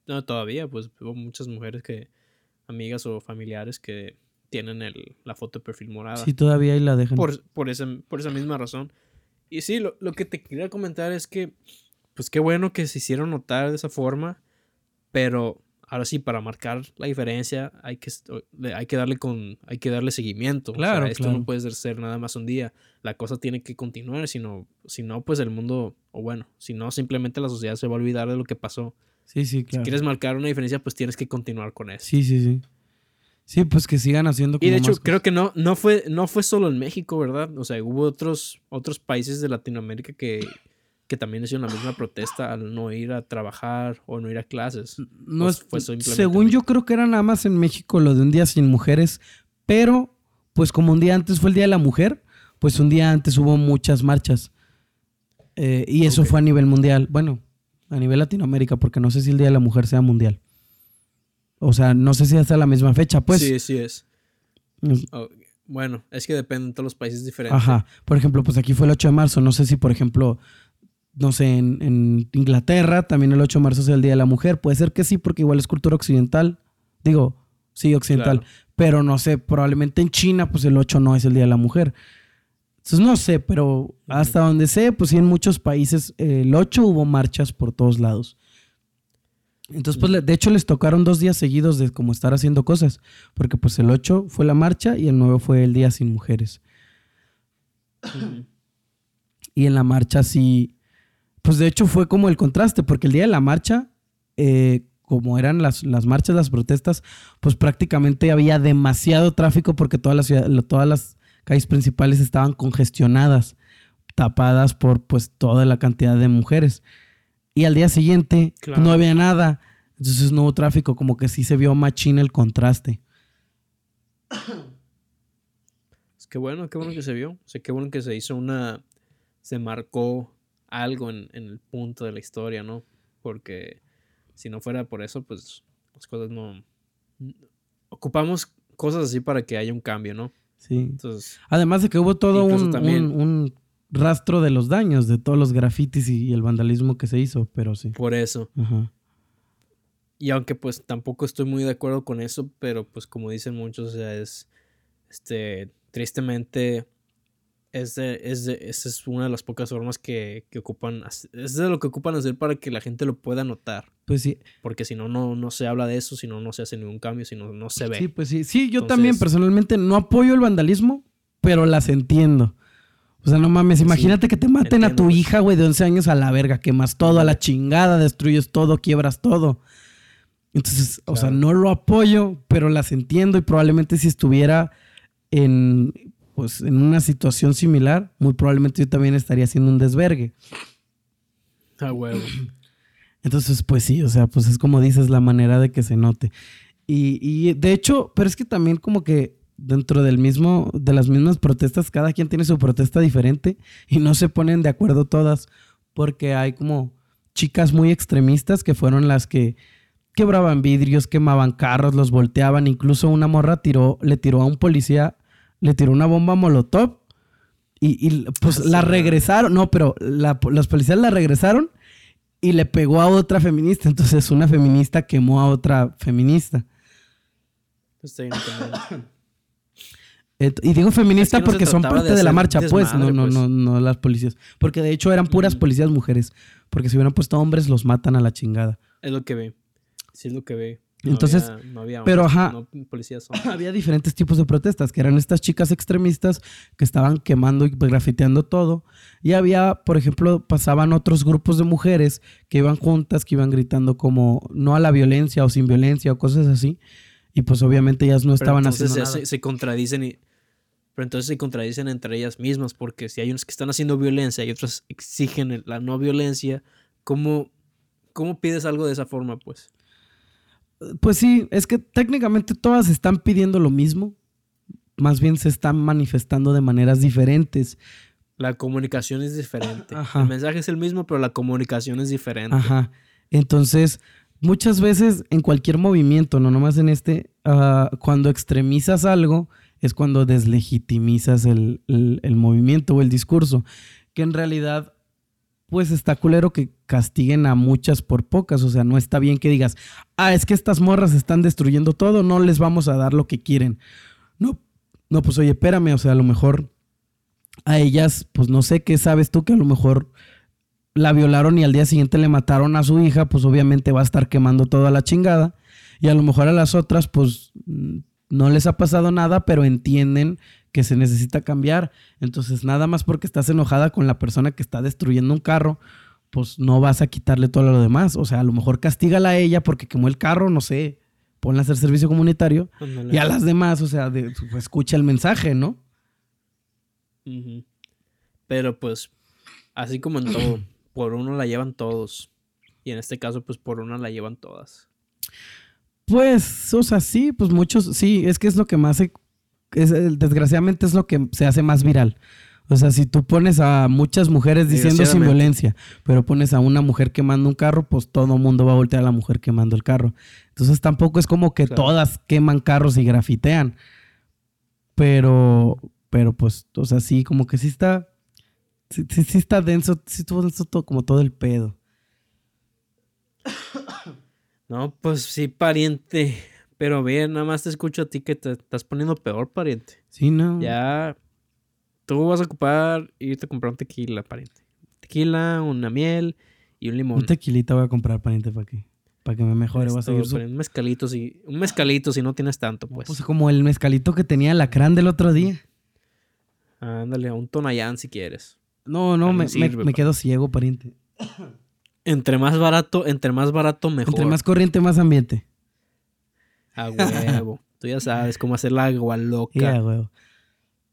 no, todavía, pues hubo muchas mujeres que, amigas o familiares que tienen el, la foto de perfil morada. Sí, todavía ahí la dejan. por, por, ese- por esa misma razón. Y sí, lo, lo que te quería comentar es que, pues qué bueno que se hicieron notar de esa forma, pero ahora sí, para marcar la diferencia hay que, hay que, darle, con, hay que darle seguimiento. O sea, Claro, esto claro. no puede ser- nada más un día. La cosa tiene que continuar, sino, si no, pues el mundo, o bueno, si no, simplemente la sociedad se va a olvidar de lo que pasó. Sí, sí, Si claro. quieres marcar una diferencia, pues tienes que continuar con eso. Sí, sí, sí. Sí, pues que sigan haciendo Y de como hecho, más creo que no, no, fue, no fue solo en México, ¿verdad? O sea, hubo otros, otros países de Latinoamérica que, que también hicieron la misma protesta al no ir a trabajar o no ir a clases. No ¿O es, fue simplemente según yo creo que era nada más en México lo de un día sin mujeres, pero pues como un día antes fue el Día de la Mujer, pues un día antes hubo muchas marchas. Eh, y eso fue a nivel mundial. Bueno, a nivel Latinoamérica, porque no sé si el Día de la Mujer sea mundial. O sea, no sé si hasta la misma fecha, pues. sí, sí es. Oh, bueno, es que depende de todos los países diferentes. Ajá. Por ejemplo, pues aquí fue el 8 de marzo. No sé si, por ejemplo, no sé, en, en Inglaterra también el 8 de marzo es el Día de la Mujer. Puede ser que sí, porque igual es cultura occidental. Digo, sí, occidental. Claro. Pero no sé, probablemente en China, pues el 8 no es el Día de la Mujer. Entonces no sé, pero hasta donde sé, pues sí, en muchos países eh, el 8 hubo marchas por todos lados. Entonces, pues de hecho les tocaron dos días seguidos de como estar haciendo cosas, porque pues el 8 fue la marcha y el 9 fue el Día sin Mujeres. Y en la marcha sí, pues de hecho fue como el contraste, porque el día de la marcha, eh, como eran las, las marchas, las protestas, pues prácticamente había demasiado tráfico porque todas las, ciudad- lo- todas las calles principales estaban congestionadas, tapadas por pues toda la cantidad de mujeres. Y al día siguiente pues, Claro. no había nada, entonces no hubo tráfico, como que sí se vio machín el contraste. Es que bueno, qué bueno que se vio. O sea, qué bueno que se hizo una. Se marcó algo en, en el punto de la historia, ¿no? Porque si no fuera por eso, pues las cosas no. Ocupamos cosas así para que haya un cambio, ¿no? Sí. Entonces, Además de que hubo todo Incluso un, también- un- un rastro de los daños, de todos los grafitis y, y el vandalismo que se hizo, pero sí. por eso. Ajá. Y aunque pues tampoco estoy muy de acuerdo con eso, pero pues como dicen muchos, o sea, es, este, tristemente, es de, es de, esa es una de las pocas formas que, que ocupan, es de lo que ocupan hacer para que la gente lo pueda notar, Pues sí, porque si no, no, no se habla de eso, si no, no se hace ningún cambio, si no, no se ve. sí, pues sí. Sí, yo Entonces- también personalmente no apoyo el vandalismo, pero las entiendo. O sea, no mames, Sí, imagínate que te maten a tu hija, güey, de 11 años a la verga, quemas todo a la chingada, destruyes todo, quiebras todo. Entonces, o sea, no lo apoyo, pero las entiendo y probablemente si estuviera en, pues, en una situación similar, muy probablemente yo también estaría haciendo un desvergue. A huevo. Entonces, pues sí, o sea, pues es como dices, la manera de que se note. Y, y de hecho, pero es que también como que dentro del mismo, de las mismas protestas, cada quien tiene su protesta diferente y no se ponen de acuerdo todas, porque hay como chicas muy extremistas que fueron las que quebraban vidrios, quemaban carros, los volteaban, incluso una morra tiró, le tiró a un policía, le tiró una bomba molotov y, y, pues la regresaron, no, pero la- los policías la regresaron y le pegó a otra feminista. Entonces una feminista quemó a otra feminista. Pues, técnicamente. Et- Y digo feminista Es que no se porque son parte de de, la marcha, pues, no, no, pues. no, no las policías. Porque de hecho eran puras Ujú. policías mujeres. Porque si hubieran puesto hombres, los matan a la chingada. Es lo que ve. Sí, es lo que ve. No Entonces, había- no había pero ajá. No policías son. Había diferentes tipos de protestas, que eran estas chicas extremistas que estaban quemando y grafiteando todo. Y había, por ejemplo, pasaban otros grupos de mujeres que iban juntas, que iban gritando como no a la violencia o sin violencia o cosas así. Y pues obviamente ellas no Pero estaban entonces haciendo se, nada. se- se contradicen y pero entonces se contradicen entre ellas mismas porque si hay unos que están haciendo violencia y otros exigen la no violencia, ¿cómo, cómo pides algo de esa forma, pues? Pues sí, es que técnicamente todas están pidiendo lo mismo. Más bien se están manifestando de maneras diferentes. La comunicación es diferente. Ajá. El mensaje es el mismo, pero la comunicación es diferente. Ajá. Entonces, muchas veces en cualquier movimiento, no nomás en este, ah, cuando extremizas algo es cuando deslegitimizas el, el- el movimiento o el discurso. Que en realidad, pues está culero que castiguen a muchas por pocas. O sea, no está bien que digas, ah, es que estas morras están destruyendo todo, no les vamos a dar lo que quieren. No, no, pues oye, espérame, o sea, a lo mejor a ellas, pues no sé qué sabes tú que a lo mejor la violaron y al día siguiente le mataron a su hija, pues obviamente va a estar quemando toda la chingada. Y a lo mejor a las otras, pues mm, no les ha pasado nada, pero entienden que se necesita cambiar. Entonces, nada más porque estás enojada con la persona que está destruyendo un carro, pues no vas a quitarle todo lo demás. O sea, a lo mejor castígala a ella porque quemó el carro, no sé, ponla a hacer servicio comunitario. Y a las demás, o sea, de- pues, escucha el mensaje, ¿no? Pero pues, así como en todo, por uno la llevan todos. Y en este caso, pues por una la llevan todas. Pues, o sea, sí, pues muchos, sí, es que es lo que más se, es, desgraciadamente es lo que se hace más viral. O sea, si tú pones a muchas mujeres diciendo sin violencia, pero pones a una mujer quemando un carro, pues todo el mundo va a voltear a la mujer quemando el carro. Entonces tampoco es como que Claro. todas queman carros y grafitean. Pero, pero pues, o sea, sí, como que sí está, sí, sí, sí está denso, sí estuvo denso todo, como todo el pedo. No, pues sí, pariente. Pero bien, nada más te escucho a ti que te estás poniendo peor, pariente. Sí, ¿no? Ya, tú vas a ocupar irte a comprar un tequila, pariente. Tequila, una miel y un limón. Un tequilita voy a comprar, pariente, para que, para que me mejore. Voy a seguir su-. Un mezcalito si, un mezcalito si no tienes tanto, pues. Pues como el mezcalito que tenía el acrán del otro día. Ándale, un tonayán si quieres. No, no, me, me- me quedo ciego, pariente. Entre más barato, entre más barato, mejor. Entre más corriente, más ambiente. A huevo. Tú ya sabes cómo hacer la agua loca. Ya, huevo.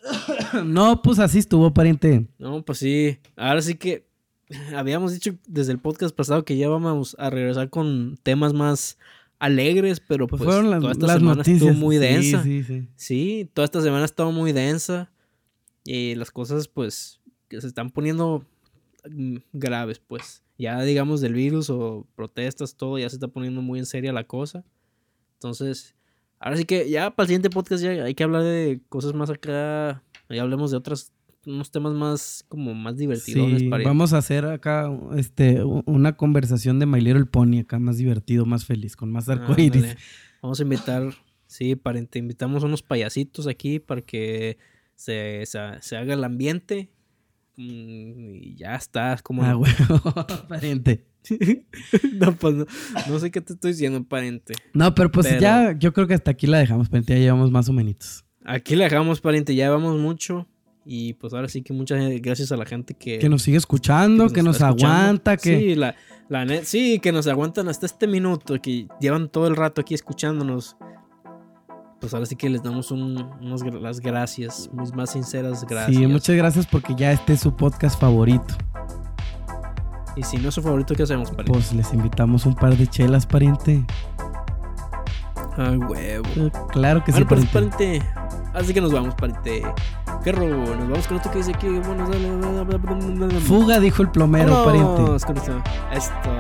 no, pues así estuvo, pariente. No, pues sí. Ahora sí que habíamos dicho desde el podcast pasado que ya vamos a regresar con temas más alegres, pero Pues, pues, fueron las, toda esta las semana noticias. estuvo muy Sí, densa. Sí, sí. Sí, toda esta semana ha estado muy densa y las cosas pues que se están poniendo mm, graves pues. Ya digamos del virus o protestas, todo ya se está poniendo muy en seria la cosa. Entonces, ahora sí que ya para el siguiente podcast ya hay que hablar de cosas más acá, ya hablemos de otras, unos temas más como más divertidos. Sí, vamos a hacer acá este, una conversación de My Little Pony acá más divertido, más feliz, con más arcoíris. Vamos a invitar, sí, pariente, invitamos unos payasitos aquí para que se, se, se haga el ambiente. Mm, Y ya está, es como... Ah, huevo, pariente. no, pues no, no sé qué te estoy diciendo, pariente. No, pero pues Pero- ya, yo creo que hasta aquí la dejamos, pariente. Ya llevamos más o menos. Aquí le dejamos, pariente, ya vamos mucho. Y pues ahora sí que muchas gracias a la gente que... Que nos sigue escuchando, que nos, aguanta, que... Sí, la, la net- sí, que nos aguantan hasta este minuto, que llevan todo el rato aquí escuchándonos. Pues ahora sí que les damos un, gra- las gracias, mis más sinceras gracias. Sí, muchas gracias porque ya este es su podcast favorito. Y si no es su favorito, ¿qué hacemos, pariente? Pues les invitamos un par de chelas, pariente. Ay, huevo. Eh, Claro que sí, Bueno, pues, pariente. pariente. Así que nos vamos, pariente. Perro, nos vamos con esto que dice aquí. Bueno, dale, dale, dale. Fuga, dijo el plomero, pariente. Vámonos con esto. Esto.